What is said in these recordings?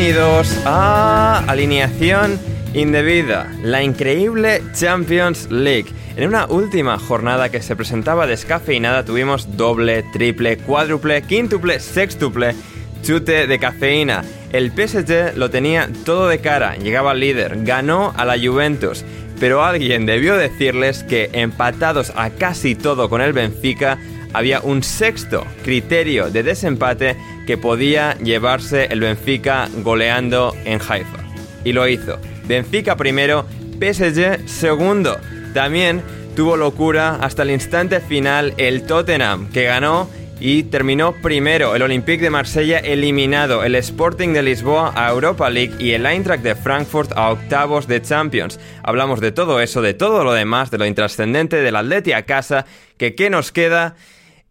Bienvenidos a Alineación Indebida, la increíble Champions League. En una última jornada que se presentaba descafeinada tuvimos doble, triple, cuádruple, quíntuple, sextuple, chute de cafeína. El PSG lo tenía todo de cara, llegaba al líder, ganó a la Juventus, pero alguien debió decirles que empatados a casi todo con el Benfica, había un sexto criterio de desempate que podía llevarse el Benfica goleando en Haifa. Y lo hizo. Benfica primero, PSG segundo. También tuvo locura hasta el instante final el Tottenham, que ganó y terminó primero. El Olympique de Marsella eliminado, el Sporting de Lisboa a Europa League y el Eintracht de Frankfurt a octavos de Champions. Hablamos de todo eso, de todo lo demás, de lo intrascendente del Atleti a casa, que qué nos queda.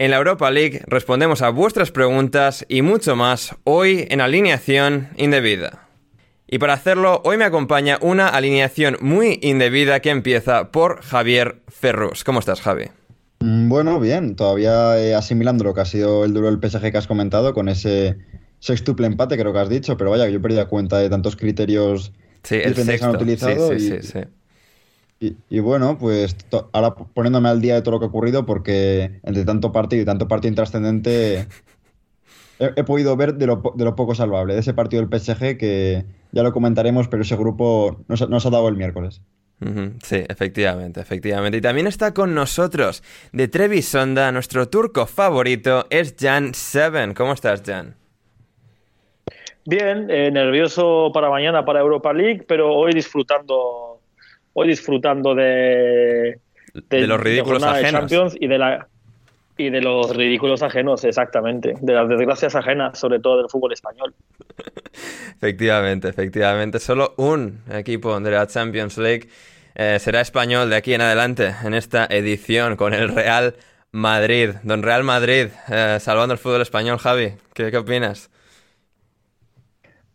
En la Europa League respondemos a vuestras preguntas y mucho más hoy en alineación indebida. Y para hacerlo, hoy me acompaña una alineación muy indebida que empieza por Javier Ferrus. ¿Cómo estás, Javi? Mm, Bueno, bien, todavía eh, asimilando lo que ha sido el duro del PSG que has comentado con ese sextuple empate, creo que has dicho, pero vaya, yo he perdido cuenta de tantos criterios Sí, el diferentes que han. Sí, utilizado sí, y, sí, sí. Y- y bueno, pues to- ahora poniéndome al día de todo lo que ha ocurrido porque entre tanto partido y tanto partido intrascendente he, he podido ver de lo, de lo poco salvable, de ese partido del PSG que ya lo comentaremos, pero ese grupo nos, ha- nos ha dado el miércoles. Sí, efectivamente, efectivamente. Y también está con nosotros de Trevi Sonda, nuestro turco favorito es Jan Seven. ¿Cómo estás, Jan? Bien, eh, nervioso para mañana para Europa League, pero hoy disfrutando, hoy disfrutando de, De los ridículos de ajenos. Champions y de la y de los ridículos ajenos, exactamente, de las desgracias ajenas, sobre todo del fútbol español. Efectivamente, efectivamente. Solo un equipo de la Champions League eh, será español de aquí en adelante en esta edición con el Real Madrid. Don Real Madrid, eh, salvando el fútbol español, Javi. ¿Qué, qué opinas?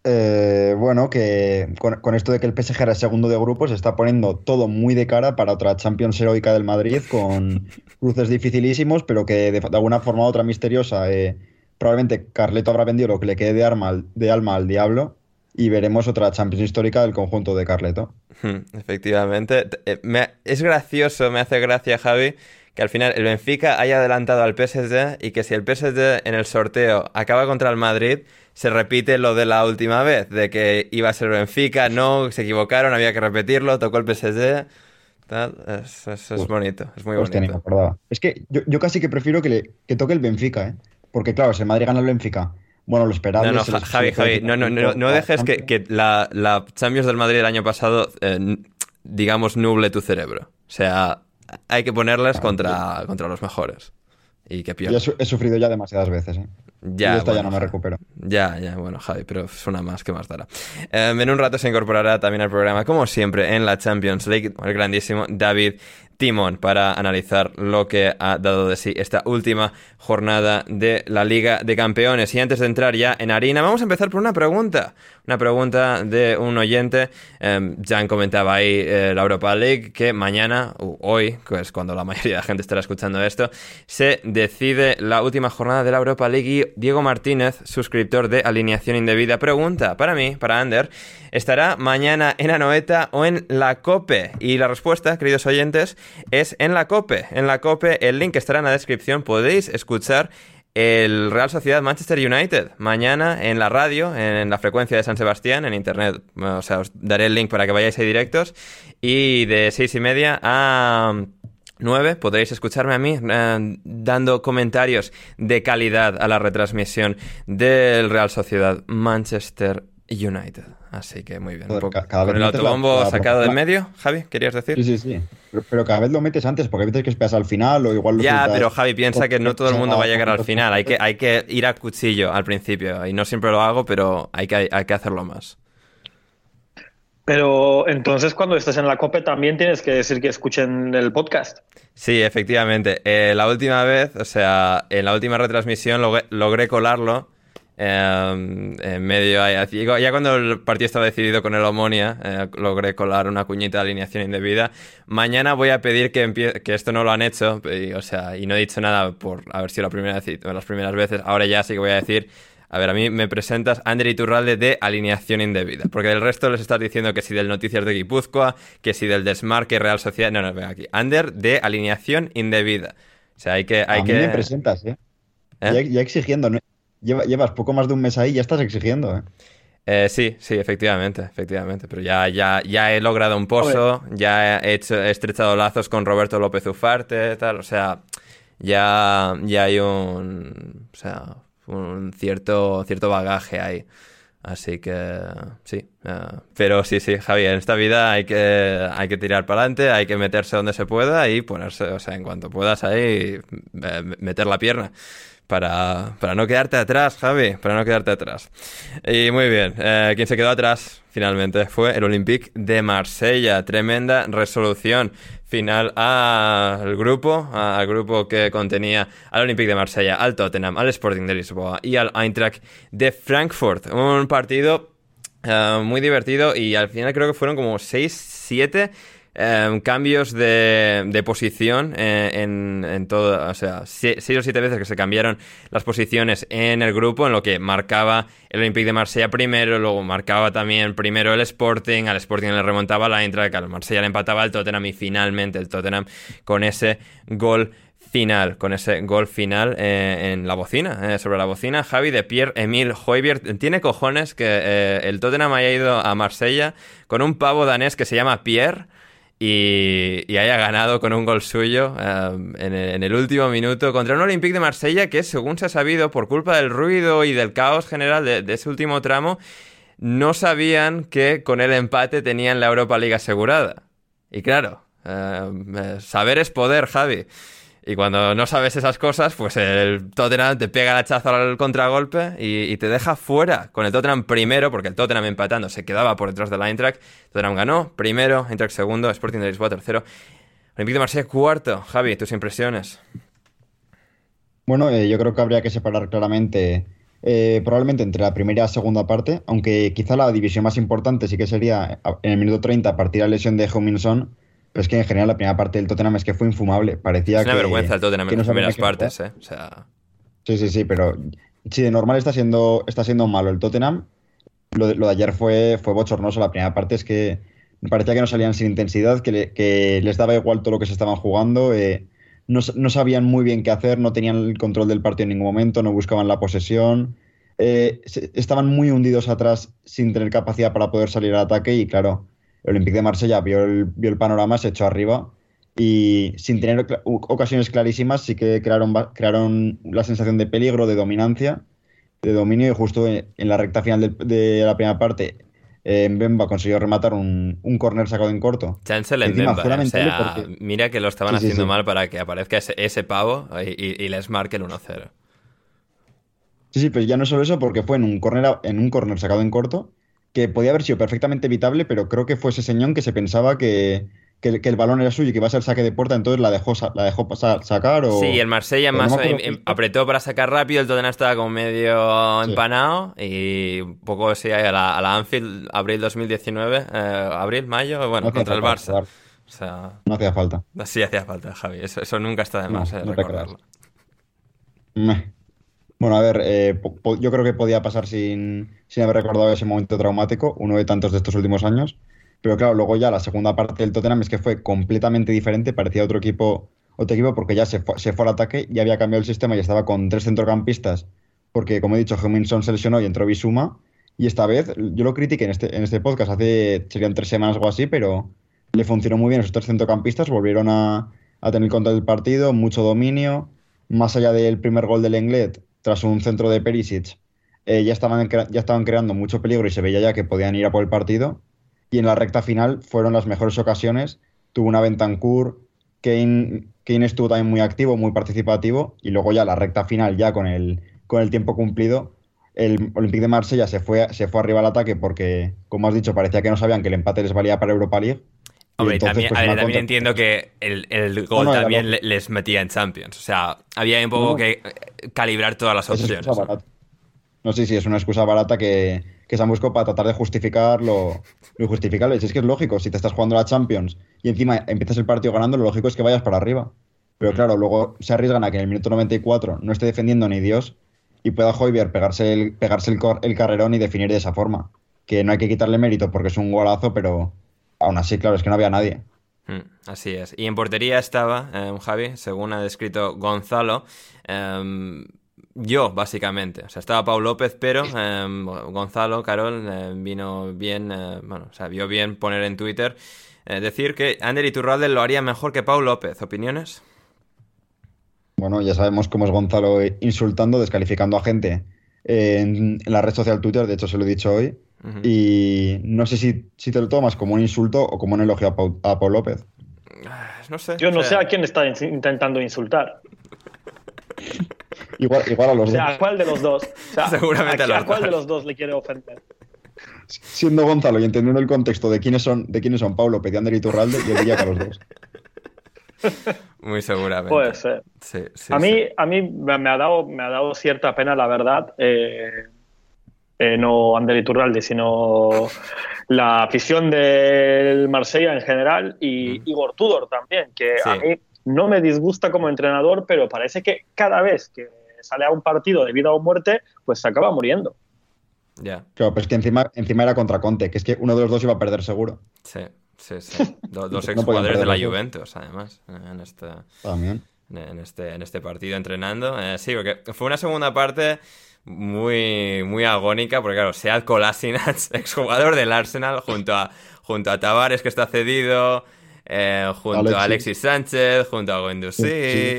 Eh, bueno, que con, con esto de que el PSG era segundo de grupo, se está poniendo todo muy de cara para otra Champions heroica del Madrid, con cruces dificilísimos, pero que de, de alguna forma u otra misteriosa, eh, probablemente Carleto habrá vendido lo que le quede de, arma de alma al diablo y veremos otra Champions histórica del conjunto de Carleto. Hmm, Efectivamente. Eh, es gracioso, me hace gracia, Javi, que al final el Benfica haya adelantado al PSG y que si el PSG en el sorteo acaba contra el Madrid, se repite lo de la última vez, de que iba a ser Benfica, no, se equivocaron, había que repetirlo, tocó el PSG. Tal, es, es- es Uf, bonito, es muy Hostia, ni me bonito. Es que yo, yo casi que prefiero que, le, que toque el Benfica, ¿eh? Porque claro, si el Madrid gana el Benfica, bueno, lo esperable No, no, Javi, Javi, no, no, no, no dejes que, que la, la Champions del Madrid del año pasado, eh, digamos, nuble tu cerebro. O sea, hay que ponerles contra, contra los mejores. Y que pierdan. he sufrido ya demasiadas veces, ¿eh? Ya, esta ya bueno, no me recupero. Ya, ya, bueno, Javi, pero es una más que más dará. Eh, en un rato se incorporará también al programa, como siempre, en la Champions League, el grandísimo David Timón, para analizar lo que ha dado de sí esta última jornada de la Liga de Campeones. Y antes de entrar ya en harina, vamos a empezar por una pregunta. Una pregunta de un oyente. Eh, Jan comentaba ahí eh, la Europa League, que mañana, u hoy, que es cuando la mayoría de la gente estará escuchando esto, se decide la última jornada de la Europa League y Diego Martínez, suscriptor de Alineación Indebida, pregunta para mí, para Ander, ¿estará mañana en Anoeta o en la COPE? Y la respuesta, queridos oyentes, es en la COPE. En la COPE, el link estará en la descripción, podéis escuchar el Real Sociedad Manchester United mañana en la radio, en la frecuencia de San Sebastián, en internet. O sea, os daré el link para que vayáis ahí directos. Y de seis y media a 9 podréis escucharme a mí eh, dando comentarios de calidad a la retransmisión del Real Sociedad Manchester United. Así que muy bien. Joder, Un poco- ca- cada con vez el la- autobombo la- sacado del la- medio, Javi, ¿querías decir? Sí, sí, sí. Pero, pero cada vez lo metes antes, porque a veces que esperas al final o igual lo Ya, pero Javi piensa que no todo el mundo va a llegar al final. Hay que, hay que ir a cuchillo al principio. Y no siempre lo hago, pero hay que, hay que hacerlo más. Pero entonces cuando estés en la COPE también tienes que decir que escuchen el podcast. Sí, efectivamente. Eh, la última vez, o sea, en la última retransmisión logré, logré colarlo. Eh, en medio ahí, ya cuando el partido estaba decidido con el Omonia, eh, logré colar una cuñita de alineación indebida. Mañana voy a pedir que empie- que esto no lo han hecho, y, o sea, y no he dicho nada por haber sido la primera vez y- las primeras veces. Ahora ya sí que voy a decir A ver, a mí me presentas Ander Iturralde de alineación indebida, porque del resto les estás diciendo que si del Noticias de Guipúzcoa, que si del Desmarque Real Sociedad... No, no, ven aquí. Ander de alineación indebida. O sea, hay que... Hay a que... mí me presentas, ¿eh? ¿Eh? Ya, exigiendo. ¿no? Llevas poco más de un mes ahí y ya estás exigiendo, ¿eh? Eh, sí, sí, efectivamente, efectivamente. Pero ya, ya, ya he logrado un pozo, ya he, hecho, he estrechado lazos con Roberto López Ufarte, tal. O sea, ya, ya hay un, o sea, un cierto, cierto bagaje ahí. Así que sí. Uh, pero sí, sí, Javi, en esta vida hay que, hay que tirar para adelante, hay que meterse donde se pueda y ponerse, o sea, en cuanto puedas ahí, meter la pierna para, para no quedarte atrás, Javi, para no quedarte atrás. Y muy bien, eh, quien se quedó atrás finalmente fue el Olympique de Marsella. Tremenda resolución final al grupo, al grupo que contenía al Olympique de Marsella, al Tottenham, al Sporting de Lisboa y al Eintracht de Frankfurt. Un partido uh, muy divertido y al final creo que fueron como 6-7 Em, cambios de, de posición eh, en, en, todo, o sea, seis o siete veces que se cambiaron las posiciones en el grupo, en lo que marcaba el Olympique de Marsella primero, luego marcaba también primero el Sporting, al Sporting le remontaba la Eintracht, al Marsella le empataba el Tottenham y finalmente el Tottenham con ese gol final, con ese gol final eh, en la bocina, eh, sobre la bocina, Javi de Pierre-Emile Hoiberg. Tiene cojones que el Tottenham haya ido a Marsella con un pavo danés que se llama Pierre y, haya ganado con un gol suyo em, en, el, último minuto contra un Olympique de Marsella que, según se ha sabido, por culpa del ruido y del caos general de, ese último tramo, no sabían que con el empate tenían la Europa League asegurada. Y claro, em, eh, saber es poder, Javi. Y cuando no sabes esas cosas, pues el Tottenham te pega el hachazo al contragolpe y, te deja fuera con el Tottenham primero, porque el Tottenham empatando se quedaba por detrás de la Eintracht. Tottenham ganó primero, Eintracht segundo, Sporting de Lisboa tercero. Olympique de Marsella cuarto. Javi, tus impresiones. Bueno, eh, yo creo que habría que separar claramente, eh, probablemente entre la primera y la segunda parte, aunque quizá la división más importante sí que sería en el minuto 30 a partir de la lesión de Huminson pero es que en general la primera parte del Tottenham es que fue infumable. Parecía es una vergüenza el Tottenham en las primeras partes, ¿eh? O sea... Sí, sí, sí, pero si de normal está siendo, está siendo malo el Tottenham, lo de, ayer fue, fue bochornoso. La primera parte es que parecía que no salían sin intensidad, que, les daba igual todo lo que se estaban jugando. Eh, no, sabían muy bien qué hacer, no tenían el control del partido en ningún momento, no buscaban la posesión. Eh, estaban muy hundidos atrás sin tener capacidad para poder salir al ataque y claro, el Olympique de Marsella vio el, vio el panorama, se echó arriba y sin tener ocasiones clarísimas sí que crearon, crearon la sensación de peligro, de dominancia, de dominio y justo en, la recta final de, la primera parte eh, Mbemba consiguió rematar un, un corner sacado en corto. Chancel en o sea, mira que lo estaban haciendo mal para que aparezca ese, pavo y, les marque el 1-0. Sí, sí, pues ya no solo eso, porque fue en un corner, en un corner sacado en corto que podía haber sido perfectamente evitable, pero creo que fue ese señón que se pensaba que, el balón era suyo y que iba a ser saque de puerta, entonces la dejó, la dejó pasar, sacar. O... Sí, el Marsella más em, em, apretó para sacar rápido, el Tottenham estaba como medio empanado y un poco sí, a la, a la Anfield, abril 2019, eh, abril, mayo, bueno, contra el Barça. O sea, no hacía falta. Sí, hacía falta, Javi. Eso, nunca está de más, eh, recordarlo. Bueno, a ver, eh, yo creo que podía pasar sin, haber recordado ese momento traumático, uno de tantos de estos últimos años. Pero claro, luego ya la segunda parte del Tottenham es que fue completamente diferente, parecía otro equipo, otro equipo porque ya se fue, se fue al ataque, ya había cambiado el sistema y estaba con tres centrocampistas, porque como he dicho, Huminson se lesionó y entró Bisuma. Y esta vez, yo lo critiqué en este, en este podcast hace, serían tres semanas o así, pero le funcionó muy bien esos tres centrocampistas, volvieron a, a tener control del partido, mucho dominio, más allá del primer gol del Englet, tras un centro de Perisic, eh, ya, estaban, ya estaban creando mucho peligro y se veía ya que podían ir a por el partido. Y en la recta final fueron las mejores ocasiones. Tuvo una Bentancur, Kane, Kane estuvo también muy activo, muy participativo. Y luego ya la recta final, ya con el, con el tiempo cumplido, el Olympique de Marsella se fue, se fue arriba al ataque porque, como has dicho, parecía que no sabían que el empate les valía para Europa League. Hombre, también, pues, entiendo que el, gol también les metía en Champions. O sea, había un poco que calibrar todas las opciones. No sé si es una excusa barata que, se han buscado para tratar de justificar lo, injustificable. Si es que es lógico, si te estás jugando la Champions y encima empiezas el partido ganando, lo lógico es que vayas para arriba. Pero mm. claro, luego se arriesgan a que en el minuto 94 no esté defendiendo ni Dios y pueda Hoiberg pegarse el, pegarse el, el carrerón y definir de esa forma. Que no hay que quitarle mérito porque es un golazo, pero aún así, claro, es que no había nadie. Hmm, así es. Y en portería estaba, eh, Javi, según ha descrito Gonzalo, em, yo, básicamente. O sea, estaba Pau López, pero em, Gonzalo, Carol, vino bien, eh, bueno, o sea, vio bien poner en Twitter eh, decir que Ander Iturralde lo haría mejor que Pau López. ¿Opiniones? Bueno, ya sabemos cómo es Gonzalo insultando, descalificando a gente en, la red social Twitter, de hecho se lo he dicho hoy. Y no sé si, si, te lo tomas como un insulto o como un elogio a Pau, a López. Ah, no sé. Yo no sé a quién está intentando insultar. igual, igual a los o sea, dos. ¿A cuál de los dos? Seguramente a, a, cuál de los dos le quiere ofender? Siendo Gonzalo y entendiendo el contexto de quiénes son, de quiénes son Paulo, Pediander y Turralde, yo diría que a los dos. Muy seguramente. Puede ser. a, mí, a mí me ha, dado, me ha dado cierta pena, la verdad, eh, eh, no Ander Iturralde, sino la afición del Marsella en general y Igor Tudor también, que a mí no me disgusta como entrenador, pero parece que cada vez que sale a un partido de vida o muerte, pues se acaba muriendo. Ya. Claro, pues que encima, encima era contra Conte, que es que uno de los dos iba a perder seguro. Sí. Sí, sí. Dos, exjugadores de la Juventus, además, en este, En este, en este partido entrenando. Eh, sí, porque fue una segunda parte muy, muy agónica, porque claro, Sead Kolasinac, exjugador del Arsenal, junto a, junto a Tavares, que está cedido, eh, junto a Alexis Sánchez, junto a Guendouzi.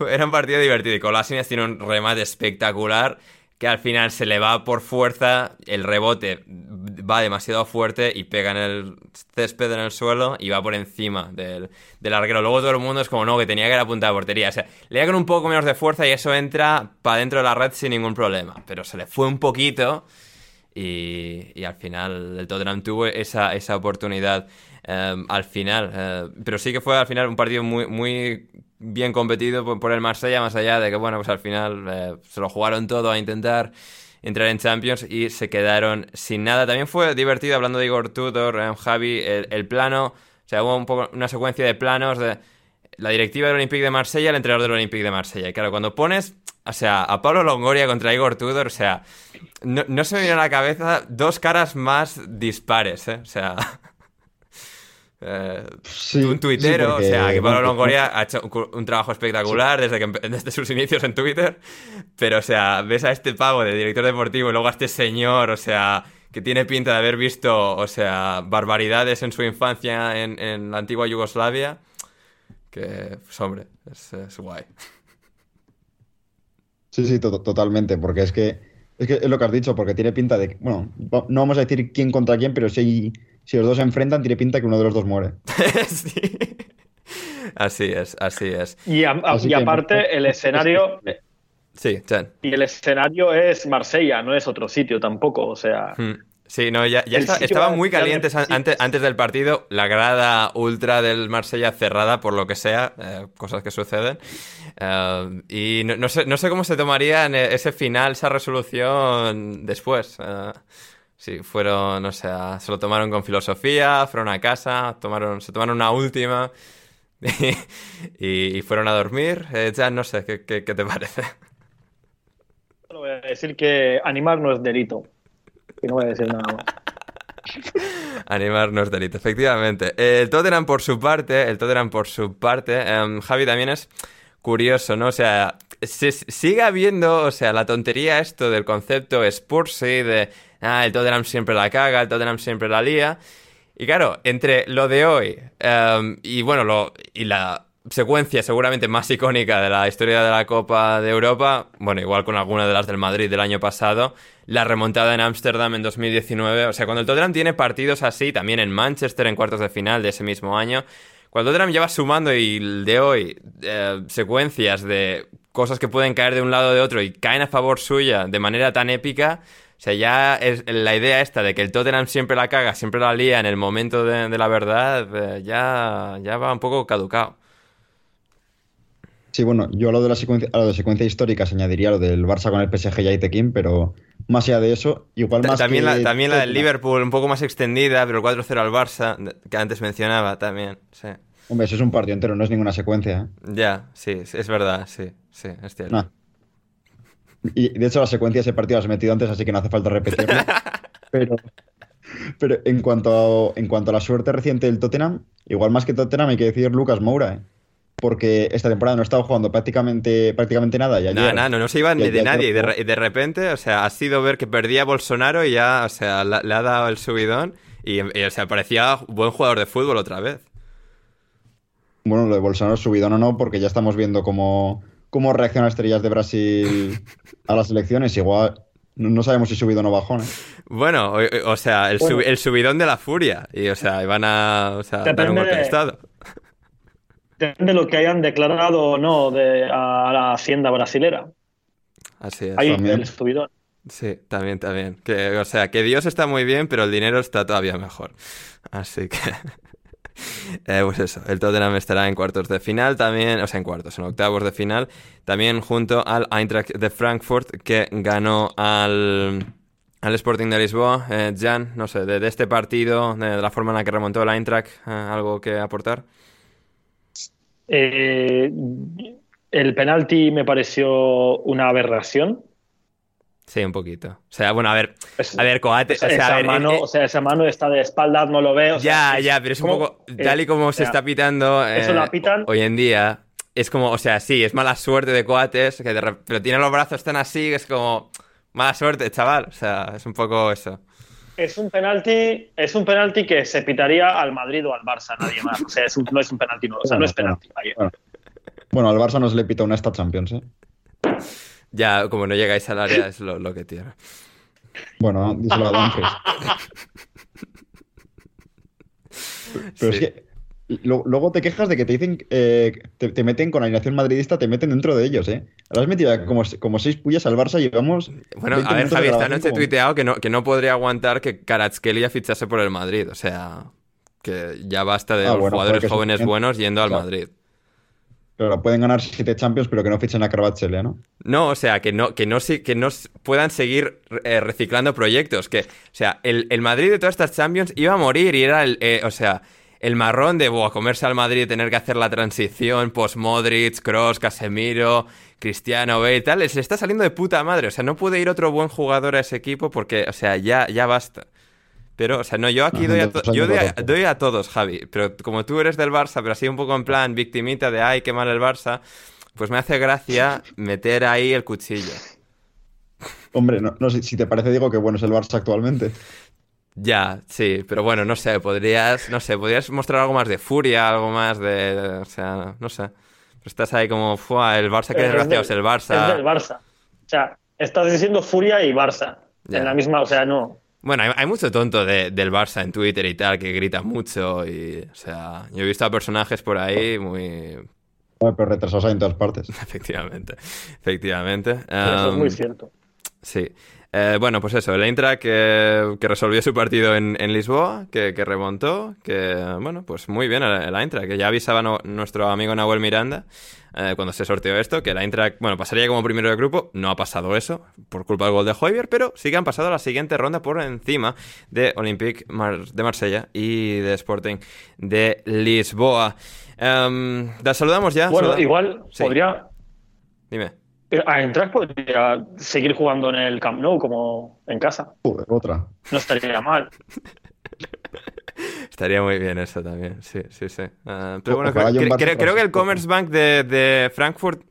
Era un partido divertido y Kolasinac tiene un remate espectacular que al final se le va por fuerza, el rebote va demasiado fuerte y pega en el césped en el suelo y va por encima del, del arquero. Luego todo el mundo es como, no, que tenía que ir a punta de portería. O sea, le da con un poco menos de fuerza y eso entra para dentro de la red sin ningún problema. Pero se le fue un poquito y, y al final el Tottenham tuvo esa, esa oportunidad em, al final. Eh, pero sí que fue al final un partido muy, muy bien competido por, el Marsella, más allá de que, bueno, pues al final eh, se lo jugaron todo a intentar entrar en Champions y se quedaron sin nada. También fue divertido, hablando de Igor Tudor, eh, Javi, el, plano, o sea, hubo un poco una secuencia de planos de la directiva del Olympique de Marsella, el entrenador del Olympique de Marsella. Y claro, cuando pones, o sea, a Pablo Longoria contra Igor Tudor, o sea, no, no se me viene a la cabeza dos caras más dispares, ¿eh? O sea... Eh, un tuitero, o sea, que Pablo Longoria ha hecho un, trabajo espectacular desde, que, desde sus inicios en Twitter, pero, o sea, ves a este pavo de director deportivo y luego a este señor, o sea, que tiene pinta de haber visto, o sea, barbaridades en su infancia en, la antigua Yugoslavia, que, pues, hombre, es, guay. Sí, sí, totalmente, porque es que, es que es lo que has dicho, porque tiene pinta de, bueno, no vamos a decir quién contra quién, pero sí si los dos se enfrentan, tiene pinta que uno de los dos muere. sí. Así es, así es. Y, aparte, el escenario. Sí, Chen. Y el escenario es Marsella, no es otro sitio tampoco, o sea. Hmm. Sí, no, ya, ya estaba muy calientes antes, antes del partido. La grada ultra del Marsella cerrada, por lo que sea, eh, cosas que suceden. Eh, y no, sé, no sé cómo se tomaría ese final, esa resolución después. Eh, Sí, fueron, o sea, se lo tomaron con filosofía, fueron a casa, tomaron, se tomaron una última y, fueron a dormir. Eh, ya no sé, ¿qué, te parece? voy a decir que animar no es delito. Y no voy a decir nada más. Animar no es delito, efectivamente. El Tottenham por su parte, el Tottenham por su parte, em, Javi también es curioso, ¿no? O sea, se, sigue habiendo, o sea, la tontería esto del concepto Spursy, de ah, el Tottenham siempre la caga, el Tottenham siempre la lía. Y claro, entre lo de hoy em, y bueno, lo, y la secuencia seguramente más icónica de la historia de la Copa de Europa, bueno, igual con alguna de las del Madrid del año pasado, la remontada en Ámsterdam en 2019, o sea, cuando el Tottenham tiene partidos así, también en Manchester en cuartos de final de ese mismo año, cuando Tottenham lleva sumando y de hoy eh, secuencias de cosas que pueden caer de un lado o de otro y caen a favor suya de manera tan épica, o sea, ya es la idea esta de que el Tottenham siempre la caga, siempre la lía en el momento de, la verdad, eh, ya, ya va un poco caducado. Sí, bueno, yo a lo de la secuencia, a lo de secuencia histórica se añadiría lo del Barça con el PSG y Aitekin, pero más allá de eso, igual más también La, también la del Liverpool, un poco más extendida, pero el 4-0 al Barça, que antes mencionaba también, sí. Hombre, eso es un partido entero, no es ninguna secuencia. ¿eh? Ya, sí, es verdad, sí, sí, es cierto. Y de hecho, la secuencia de ese partido has metido antes, así que no hace falta repetirlo. pero, pero en cuanto, a, en cuanto a la suerte reciente del Tottenham, igual más que Tottenham hay que decir Lucas Moura, ¿eh? porque esta temporada no ha estado jugando prácticamente, prácticamente nada. Y no, no, no, se iba ni de nadie. Y de, repente, o sea, ha sido ver que perdía Bolsonaro y ya, o sea, le, ha dado el subidón. Y, o sea, parecía buen jugador de fútbol otra vez. Bueno, lo de Bolsonaro subidón o no, porque ya estamos viendo cómo, cómo reaccionan las estrellas de Brasil a las elecciones. Igual, no sabemos si subidón o bajón. ¿eh? Bueno, o, sea, el, subidón de la furia. Y, o sea, iban a o sea, dar un golpe de estado de lo que hayan declarado o no de, a la hacienda brasilera. Así es. Ahí el subidón. Sí, también, también. Que, o sea, que Dios está muy bien, pero el dinero está todavía mejor. Así que... Eh, pues eso, el Tottenham estará en cuartos de final también, o sea, en cuartos, en octavos de final, también junto al Eintracht de Frankfurt que ganó al, al Sporting de Lisboa. Eh, Jan, no sé, de, este partido, de, la forma en la que remontó el Eintracht, eh, ¿algo que aportar? El penalti me pareció una aberración. Sí, un poquito. O sea, bueno, a ver, a ver, Coate. O sea, esa, mano, o sea, esa mano está de espaldas, no lo veo. ya, ya, pero es un poco. Tal y como se está pitando. eso lo eh, pitan. Hoy en día. Es como, o sea, sí, es mala suerte de Coates, que pero tiene los brazos tan así, es como. Mala suerte, chaval. O sea, es un poco eso. Es un penalti, es un penalti que se pitaría al Madrid o al Barça, nadie más. O sea, no es un penalti nuevo, o sea, no es penalti. Bueno. al Barça no se le pita una esta Champions, ¿eh? Ya, como no llegáis al área, es lo, que tiene. Bueno, díselo a. Pero es que Luego te quejas de que te dicen, eh, te, meten con la alineación madridista, te meten dentro de ellos, ¿eh? Ahora has metido como, como seis pullas al Barça y llevamos. Bueno, a ver, Javi, esta noche he tuiteado que no, que no podría aguantar que Karatskelia fichase por el Madrid. O sea, que ya basta de ah, jugadores jóvenes buenos yendo al Madrid. Claro, pueden ganar siete Champions, pero que no fichen a Karatskelia, ¿no? No, o sea, que no, que no, que no puedan seguir eh, reciclando proyectos. Que, o sea, el, el, Madrid de todas estas Champions iba a morir y era el. Eh, o sea el marrón de buah, comerse al Madrid y tener que hacer la transición post-Modric, Cross, Casemiro, Cristiano, Bale y tal, se está saliendo de puta madre. O sea, no puede ir otro buen jugador a ese equipo porque, o sea, ya, ya basta. Pero, o sea, no, yo aquí doy a, yo doy a, todos, Javi. Pero como tú eres del Barça, pero así un poco en plan victimita de ay, qué mal el Barça, pues me hace gracia meter ahí el cuchillo. Hombre, no, no si te parece, digo que bueno es el Barça actualmente. Ya, sí, pero bueno, no sé, podrías, no sé, podrías mostrar algo más de furia, algo más de, o sea, no sé. Pero estás ahí como, fue el Barça, qué desgraciado es el Barça. Es el Barça. O sea, estás diciendo furia y Barça. En la misma, o sea, no. Bueno, hay, mucho tonto del Barça en Twitter y tal que grita mucho y, o sea, yo he visto a personajes por ahí muy... pero retrasados en todas partes. Efectivamente, efectivamente. Eso es muy cierto. Sí. Eh, bueno, pues eso, el Eintracht que, que resolvió su partido en, Lisboa, que, remontó, que bueno, pues muy bien el, Eintracht, que ya avisaba nuestro amigo Nahuel Miranda eh, cuando se sorteó esto, que el Eintracht, bueno, pasaría como primero de grupo, no ha pasado eso por culpa del gol de Hoiberg, pero sí que han pasado a la siguiente ronda por encima de Olympique de Marsella y de Sporting de Lisboa. Um, ¿La saludamos ya? Bueno, igual podría... Dime. A entrar podría seguir jugando en el Camp Nou como en casa. otra. No estaría mal. Estaría muy bien eso también, sí, sí, sí. Ah, pero bueno, creo, que el Commerce Bank de, Frankfurt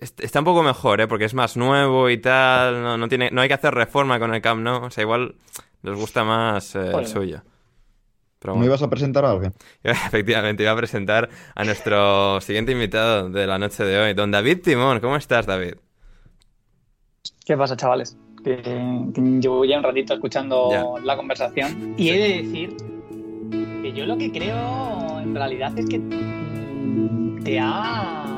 está un poco mejor, ¿eh? porque es más nuevo y tal, no, tiene, no hay que hacer reforma con el Camp Nou, o sea, igual les gusta más eh, el suyo. ¿No ibas a presentar a alguien? Efectivamente, iba a presentar a nuestro siguiente invitado de la noche de hoy, don David Timón. ¿Cómo estás, David? ¿Qué pasa, chavales? Que, llevo ya un ratito escuchando la conversación y he de decir que yo lo que creo en realidad es que te has